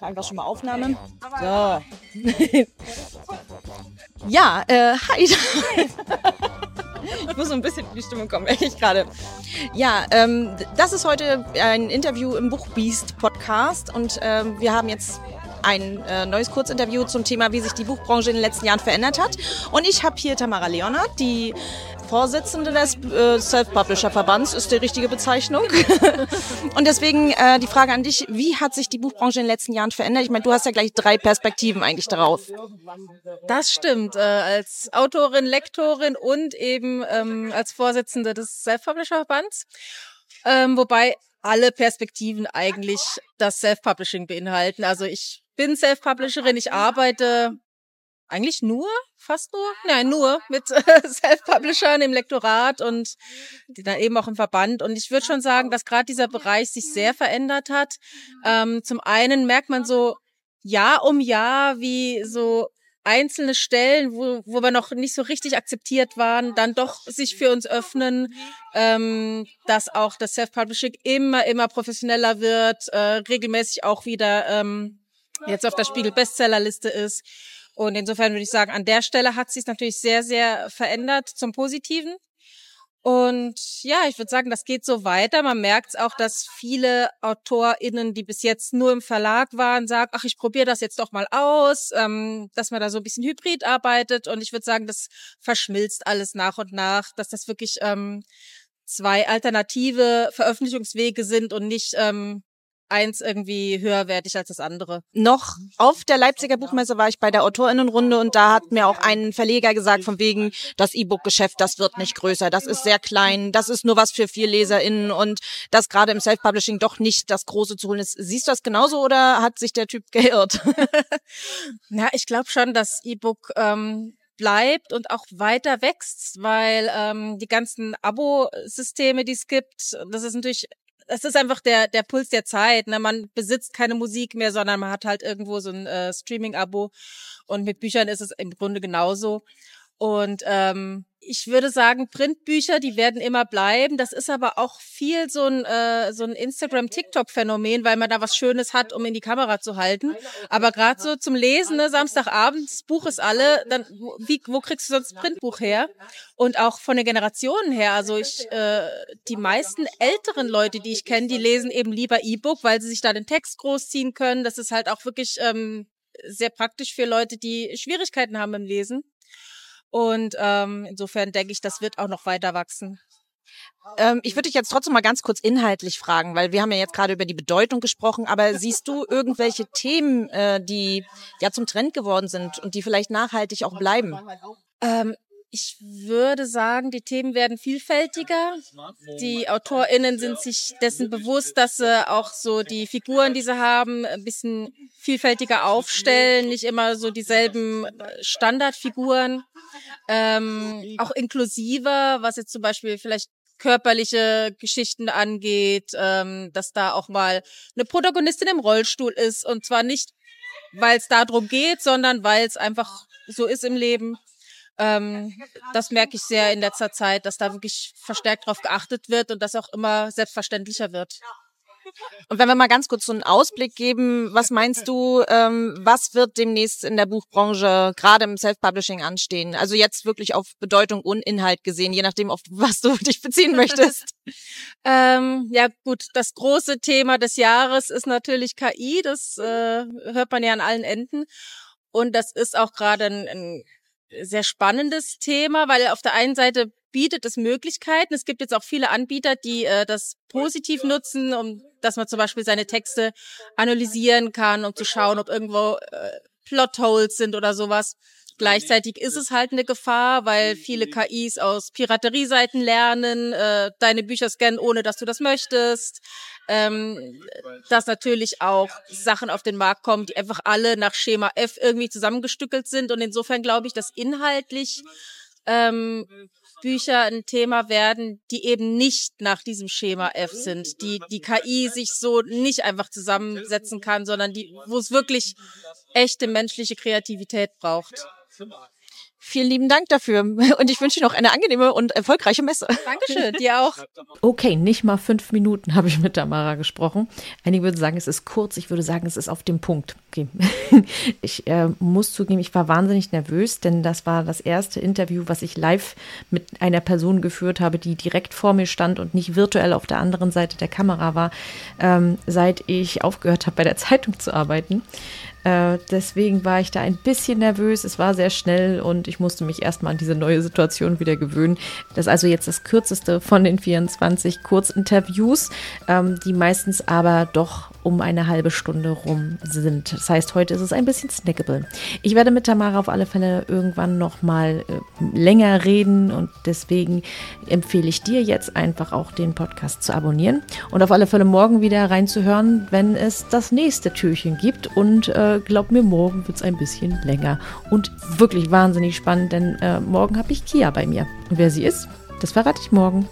mache einfach schon mal Aufnahme. So. ja, äh, hi. ich muss so ein bisschen in die Stimmung kommen, ich gerade. Ja, ähm, das ist heute ein Interview im Buchbeast Podcast und ähm, wir haben jetzt ein äh, neues Kurzinterview zum Thema, wie sich die Buchbranche in den letzten Jahren verändert hat. Und ich habe hier Tamara Leonard, die Vorsitzende des äh, Self-Publisher-Verbands ist die richtige Bezeichnung. und deswegen äh, die Frage an dich, wie hat sich die Buchbranche in den letzten Jahren verändert? Ich meine, du hast ja gleich drei Perspektiven eigentlich darauf. Das stimmt. Äh, als Autorin, Lektorin und eben ähm, als Vorsitzende des Self-Publisher-Verbands. Ähm, wobei alle Perspektiven eigentlich das Self-Publishing beinhalten. Also ich bin Self-Publisherin, ich arbeite eigentlich nur, fast nur, nein, nur mit Self-Publishern im Lektorat und die dann eben auch im Verband. Und ich würde schon sagen, dass gerade dieser Bereich sich sehr verändert hat. Ähm, zum einen merkt man so Jahr um Jahr, wie so einzelne Stellen, wo, wo wir noch nicht so richtig akzeptiert waren, dann doch sich für uns öffnen, ähm, dass auch das Self-Publishing immer, immer professioneller wird, äh, regelmäßig auch wieder ähm, jetzt auf der Spiegel Bestsellerliste ist. Und insofern würde ich sagen, an der Stelle hat sich natürlich sehr, sehr verändert zum Positiven. Und ja, ich würde sagen, das geht so weiter. Man merkt auch, dass viele AutorInnen, die bis jetzt nur im Verlag waren, sagen, ach, ich probiere das jetzt doch mal aus, ähm, dass man da so ein bisschen hybrid arbeitet. Und ich würde sagen, das verschmilzt alles nach und nach, dass das wirklich ähm, zwei alternative Veröffentlichungswege sind und nicht ähm, eins irgendwie höherwertig als das andere. Noch auf der Leipziger Buchmesse war ich bei der Autorinnenrunde und da hat mir auch ein Verleger gesagt, von wegen, das E-Book-Geschäft, das wird nicht größer, das ist sehr klein, das ist nur was für vier LeserInnen und das gerade im Self-Publishing doch nicht das Große zu holen ist. Siehst du das genauso oder hat sich der Typ geirrt? Na, ich glaube schon, dass E-Book ähm, bleibt und auch weiter wächst, weil ähm, die ganzen Abo-Systeme, die es gibt, das ist natürlich es ist einfach der, der Puls der Zeit. Ne? Man besitzt keine Musik mehr, sondern man hat halt irgendwo so ein äh, Streaming-Abo. Und mit Büchern ist es im Grunde genauso. Und ähm, ich würde sagen, Printbücher, die werden immer bleiben. Das ist aber auch viel so ein, äh, so ein Instagram-TikTok-Phänomen, weil man da was Schönes hat, um in die Kamera zu halten. Aber gerade so zum Lesen, ne, Samstagabend, das Buch ist alle, dann wie, wo kriegst du sonst Printbuch her? Und auch von den Generationen her. Also ich, äh, die meisten älteren Leute, die ich kenne, die lesen eben lieber E-Book, weil sie sich da den Text großziehen können. Das ist halt auch wirklich ähm, sehr praktisch für Leute, die Schwierigkeiten haben im Lesen. Und ähm, insofern denke ich, das wird auch noch weiter wachsen. Ähm, ich würde dich jetzt trotzdem mal ganz kurz inhaltlich fragen, weil wir haben ja jetzt gerade über die Bedeutung gesprochen, aber siehst du irgendwelche Themen, äh, die ja zum Trend geworden sind und die vielleicht nachhaltig auch bleiben? Ähm, ich würde sagen, die Themen werden vielfältiger. Die AutorInnen sind sich dessen bewusst, dass sie auch so die Figuren, die sie haben, ein bisschen vielfältiger aufstellen, nicht immer so dieselben äh, Standardfiguren. Ähm, auch inklusiver, was jetzt zum Beispiel vielleicht körperliche Geschichten angeht, ähm, dass da auch mal eine Protagonistin im Rollstuhl ist und zwar nicht, weil es darum geht, sondern weil es einfach so ist im Leben. Ähm, das merke ich sehr in letzter Zeit, dass da wirklich verstärkt darauf geachtet wird und das auch immer selbstverständlicher wird. Und wenn wir mal ganz kurz so einen Ausblick geben, was meinst du, ähm, was wird demnächst in der Buchbranche gerade im Self-Publishing anstehen? Also jetzt wirklich auf Bedeutung und Inhalt gesehen, je nachdem, auf was du dich beziehen möchtest. ähm, ja gut, das große Thema des Jahres ist natürlich KI. Das äh, hört man ja an allen Enden. Und das ist auch gerade ein, ein sehr spannendes Thema, weil auf der einen Seite bietet es Möglichkeiten. Es gibt jetzt auch viele Anbieter, die äh, das positiv nutzen, um dass man zum Beispiel seine Texte analysieren kann, um zu schauen, ob irgendwo äh, Plotholes sind oder sowas. Gleichzeitig ist es halt eine Gefahr, weil viele KIs aus Piraterieseiten lernen, äh, deine Bücher scannen, ohne dass du das möchtest. Ähm, dass natürlich auch Sachen auf den Markt kommen, die einfach alle nach Schema F irgendwie zusammengestückelt sind. Und insofern glaube ich, dass inhaltlich ähm, Bücher ein Thema werden, die eben nicht nach diesem Schema F sind, die die KI sich so nicht einfach zusammensetzen kann, sondern die, wo es wirklich echte menschliche Kreativität braucht. Vielen lieben Dank dafür. Und ich wünsche dir noch eine angenehme und erfolgreiche Messe. Dankeschön, dir auch. Okay, nicht mal fünf Minuten habe ich mit Tamara gesprochen. Einige würden sagen, es ist kurz. Ich würde sagen, es ist auf dem Punkt. Okay. Ich äh, muss zugeben, ich war wahnsinnig nervös, denn das war das erste Interview, was ich live mit einer Person geführt habe, die direkt vor mir stand und nicht virtuell auf der anderen Seite der Kamera war, ähm, seit ich aufgehört habe, bei der Zeitung zu arbeiten. Äh, deswegen war ich da ein bisschen nervös. Es war sehr schnell und ich musste mich erstmal an diese neue Situation wieder gewöhnen. Das ist also jetzt das kürzeste von den 24 Kurzinterviews, ähm, die meistens aber doch um eine halbe Stunde rum sind. Das heißt, heute ist es ein bisschen snackable. Ich werde mit Tamara auf alle Fälle irgendwann noch mal äh, länger reden und deswegen empfehle ich dir jetzt einfach auch den Podcast zu abonnieren und auf alle Fälle morgen wieder reinzuhören, wenn es das nächste Türchen gibt und äh, glaub mir, morgen wird es ein bisschen länger und wirklich wahnsinnig spannend, denn äh, morgen habe ich Kia bei mir. Und wer sie ist, das verrate ich morgen.